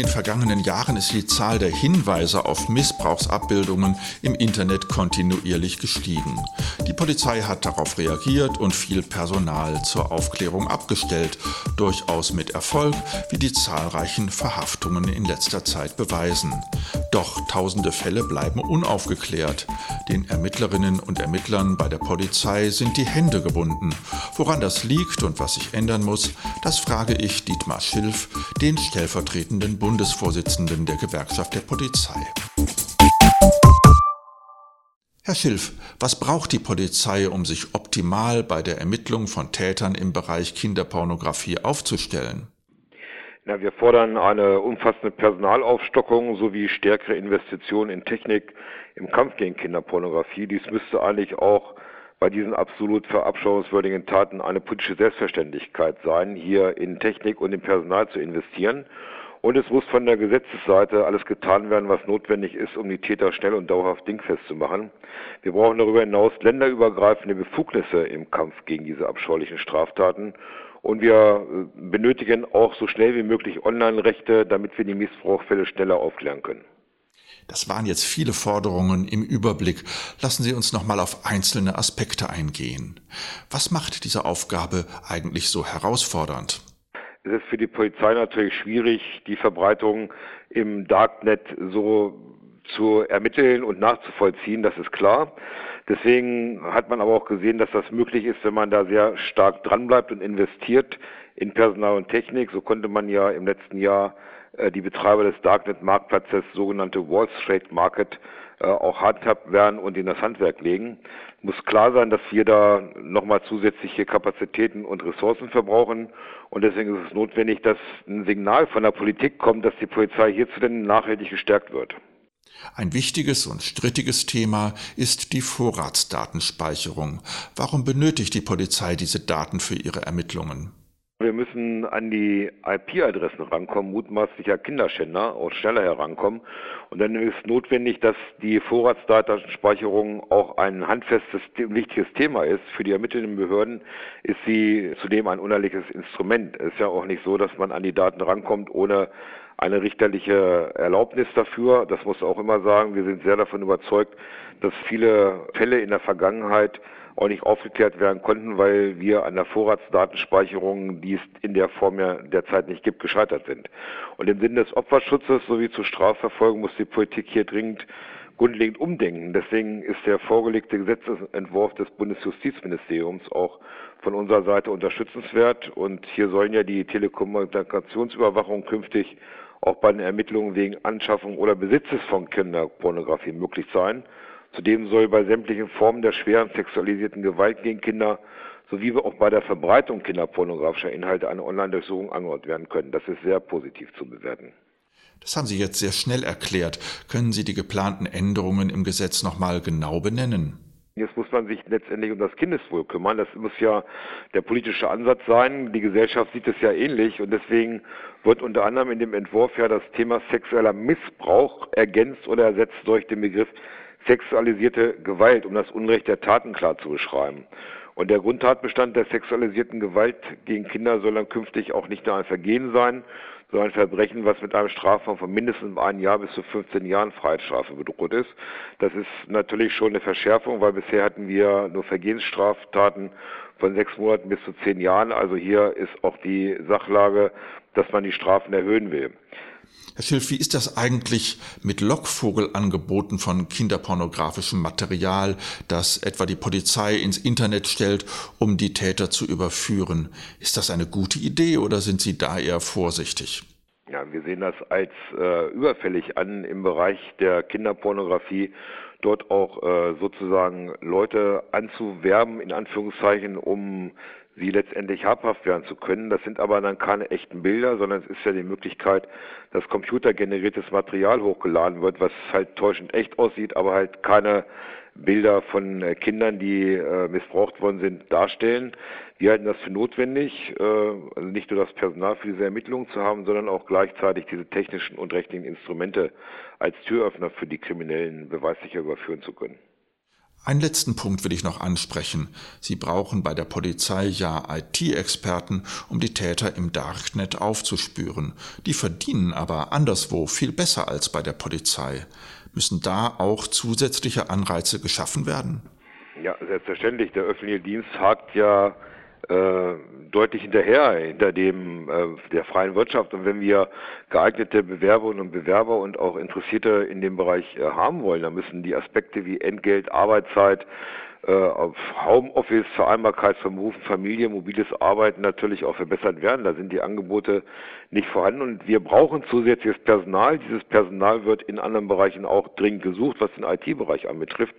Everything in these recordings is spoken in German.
den vergangenen Jahren ist die Zahl der Hinweise auf Missbrauchsabbildungen im Internet kontinuierlich gestiegen. Die Polizei hat darauf reagiert und viel Personal zur Aufklärung abgestellt, durchaus mit Erfolg, wie die zahlreichen Verhaftungen in letzter Zeit beweisen. Doch tausende Fälle bleiben unaufgeklärt. Den Ermittlerinnen und Ermittlern bei der Polizei sind die Hände gebunden. Woran das liegt und was sich ändern muss, das frage ich Dietmar Schilf, den stellvertretenden Bundesvorsitzenden der Gewerkschaft der Polizei. Herr Schilf, was braucht die Polizei, um sich optimal bei der Ermittlung von Tätern im Bereich Kinderpornografie aufzustellen? Na, wir fordern eine umfassende Personalaufstockung sowie stärkere Investitionen in Technik im Kampf gegen Kinderpornografie. Dies müsste eigentlich auch bei diesen absolut verabscheuungswürdigen Taten eine politische Selbstverständlichkeit sein, hier in Technik und in Personal zu investieren. Und es muss von der Gesetzesseite alles getan werden, was notwendig ist, um die Täter schnell und dauerhaft dingfest zu machen. Wir brauchen darüber hinaus länderübergreifende Befugnisse im Kampf gegen diese abscheulichen Straftaten. Und wir äh, benötigen auch so schnell wie möglich Online-Rechte, damit wir die Missbrauchfälle schneller aufklären können. Das waren jetzt viele Forderungen im Überblick. Lassen Sie uns noch mal auf einzelne Aspekte eingehen. Was macht diese Aufgabe eigentlich so herausfordernd? Es ist für die Polizei natürlich schwierig, die Verbreitung im Darknet so zu ermitteln und nachzuvollziehen, das ist klar. Deswegen hat man aber auch gesehen, dass das möglich ist, wenn man da sehr stark dranbleibt und investiert in Personal und Technik. So konnte man ja im letzten Jahr die Betreiber des Darknet-Marktplatzes, sogenannte Wall Street Market, äh, auch handhabt werden und in das Handwerk legen. Muss klar sein, dass wir da nochmal zusätzliche Kapazitäten und Ressourcen verbrauchen. Und deswegen ist es notwendig, dass ein Signal von der Politik kommt, dass die Polizei hierzu denn nachhaltig gestärkt wird. Ein wichtiges und strittiges Thema ist die Vorratsdatenspeicherung. Warum benötigt die Polizei diese Daten für ihre Ermittlungen? Wir müssen an die IP-Adressen rankommen, mutmaßlicher Kinderschänder auch schneller herankommen. Und dann ist notwendig, dass die Vorratsdatenspeicherung auch ein handfestes, wichtiges Thema ist. Für die ermittelnden Behörden ist sie zudem ein unerliches Instrument. Es ist ja auch nicht so, dass man an die Daten rankommt, ohne eine richterliche Erlaubnis dafür. Das muss auch immer sagen. Wir sind sehr davon überzeugt, dass viele Fälle in der Vergangenheit auch nicht aufgeklärt werden konnten, weil wir an der Vorratsdatenspeicherung, die es in der Form ja derzeit nicht gibt, gescheitert sind. Und im Sinne des Opferschutzes sowie zur Strafverfolgung muss die Politik hier dringend grundlegend umdenken. Deswegen ist der vorgelegte Gesetzentwurf des Bundesjustizministeriums auch von unserer Seite unterstützenswert. Und hier sollen ja die Telekommunikationsüberwachung künftig auch bei den Ermittlungen wegen Anschaffung oder Besitzes von Kinderpornografie möglich sein. Zudem soll bei sämtlichen Formen der schweren sexualisierten Gewalt gegen Kinder sowie auch bei der Verbreitung kinderpornografischer Inhalte eine Online-Durchsuchung angeordnet werden können. Das ist sehr positiv zu bewerten. Das haben Sie jetzt sehr schnell erklärt. Können Sie die geplanten Änderungen im Gesetz nochmal genau benennen? Jetzt muss man sich letztendlich um das Kindeswohl kümmern. Das muss ja der politische Ansatz sein. Die Gesellschaft sieht es ja ähnlich und deswegen wird unter anderem in dem Entwurf ja das Thema sexueller Missbrauch ergänzt oder ersetzt durch den Begriff sexualisierte Gewalt, um das Unrecht der Taten klar zu beschreiben. Und der Grundtatbestand der sexualisierten Gewalt gegen Kinder soll dann künftig auch nicht nur ein Vergehen sein, sondern ein Verbrechen, was mit einem Strafraum von mindestens einem Jahr bis zu 15 Jahren Freiheitsstrafe bedroht ist. Das ist natürlich schon eine Verschärfung, weil bisher hatten wir nur Vergehensstraftaten von sechs Monaten bis zu zehn Jahren. Also hier ist auch die Sachlage, dass man die Strafen erhöhen will. Herr Schilf, wie ist das eigentlich mit Lockvogelangeboten von kinderpornografischem Material, das etwa die Polizei ins Internet stellt, um die Täter zu überführen? Ist das eine gute Idee oder sind Sie da eher vorsichtig? Ja, wir sehen das als äh, überfällig an im Bereich der Kinderpornografie, dort auch äh, sozusagen Leute anzuwerben, in Anführungszeichen, um sie letztendlich habhaft werden zu können. Das sind aber dann keine echten Bilder, sondern es ist ja die Möglichkeit, dass computergeneriertes Material hochgeladen wird, was halt täuschend echt aussieht, aber halt keine Bilder von äh, Kindern, die äh, missbraucht worden sind, darstellen. Wir halten das für notwendig, äh, also nicht nur das Personal für diese Ermittlungen zu haben, sondern auch gleichzeitig diese technischen und rechtlichen Instrumente als Türöffner für die Kriminellen beweissicher überführen zu können. Einen letzten Punkt will ich noch ansprechen. Sie brauchen bei der Polizei ja IT-Experten, um die Täter im Darknet aufzuspüren. Die verdienen aber anderswo viel besser als bei der Polizei. Müssen da auch zusätzliche Anreize geschaffen werden? Ja, selbstverständlich. Der öffentliche Dienst hakt ja äh, deutlich hinterher hinter dem äh, der freien Wirtschaft. Und wenn wir geeignete Bewerberinnen und Bewerber und auch Interessierte in dem Bereich äh, haben wollen, dann müssen die Aspekte wie Entgelt, Arbeitszeit, auf Homeoffice, Vereinbarkeit von Beruf und Familie, mobiles Arbeiten natürlich auch verbessert werden. Da sind die Angebote nicht vorhanden und wir brauchen zusätzliches Personal. Dieses Personal wird in anderen Bereichen auch dringend gesucht, was den IT-Bereich anbetrifft.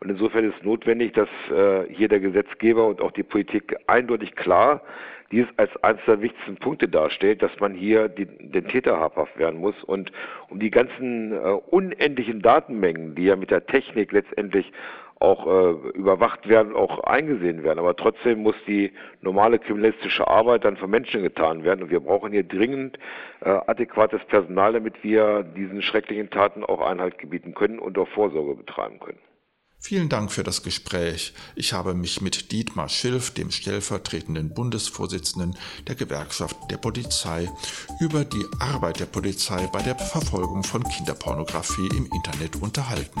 Und insofern ist notwendig, dass äh, hier der Gesetzgeber und auch die Politik eindeutig klar dies als eines der wichtigsten Punkte darstellt, dass man hier die, den Täter habhaft werden muss und um die ganzen äh, unendlichen Datenmengen, die ja mit der Technik letztendlich auch äh, überwacht werden, auch eingesehen werden. Aber trotzdem muss die normale kriminalistische Arbeit dann von Menschen getan werden. Und wir brauchen hier dringend äh, adäquates Personal, damit wir diesen schrecklichen Taten auch Einhalt gebieten können und auch Vorsorge betreiben können. Vielen Dank für das Gespräch. Ich habe mich mit Dietmar Schilf, dem stellvertretenden Bundesvorsitzenden der Gewerkschaft der Polizei, über die Arbeit der Polizei bei der Verfolgung von Kinderpornografie im Internet unterhalten.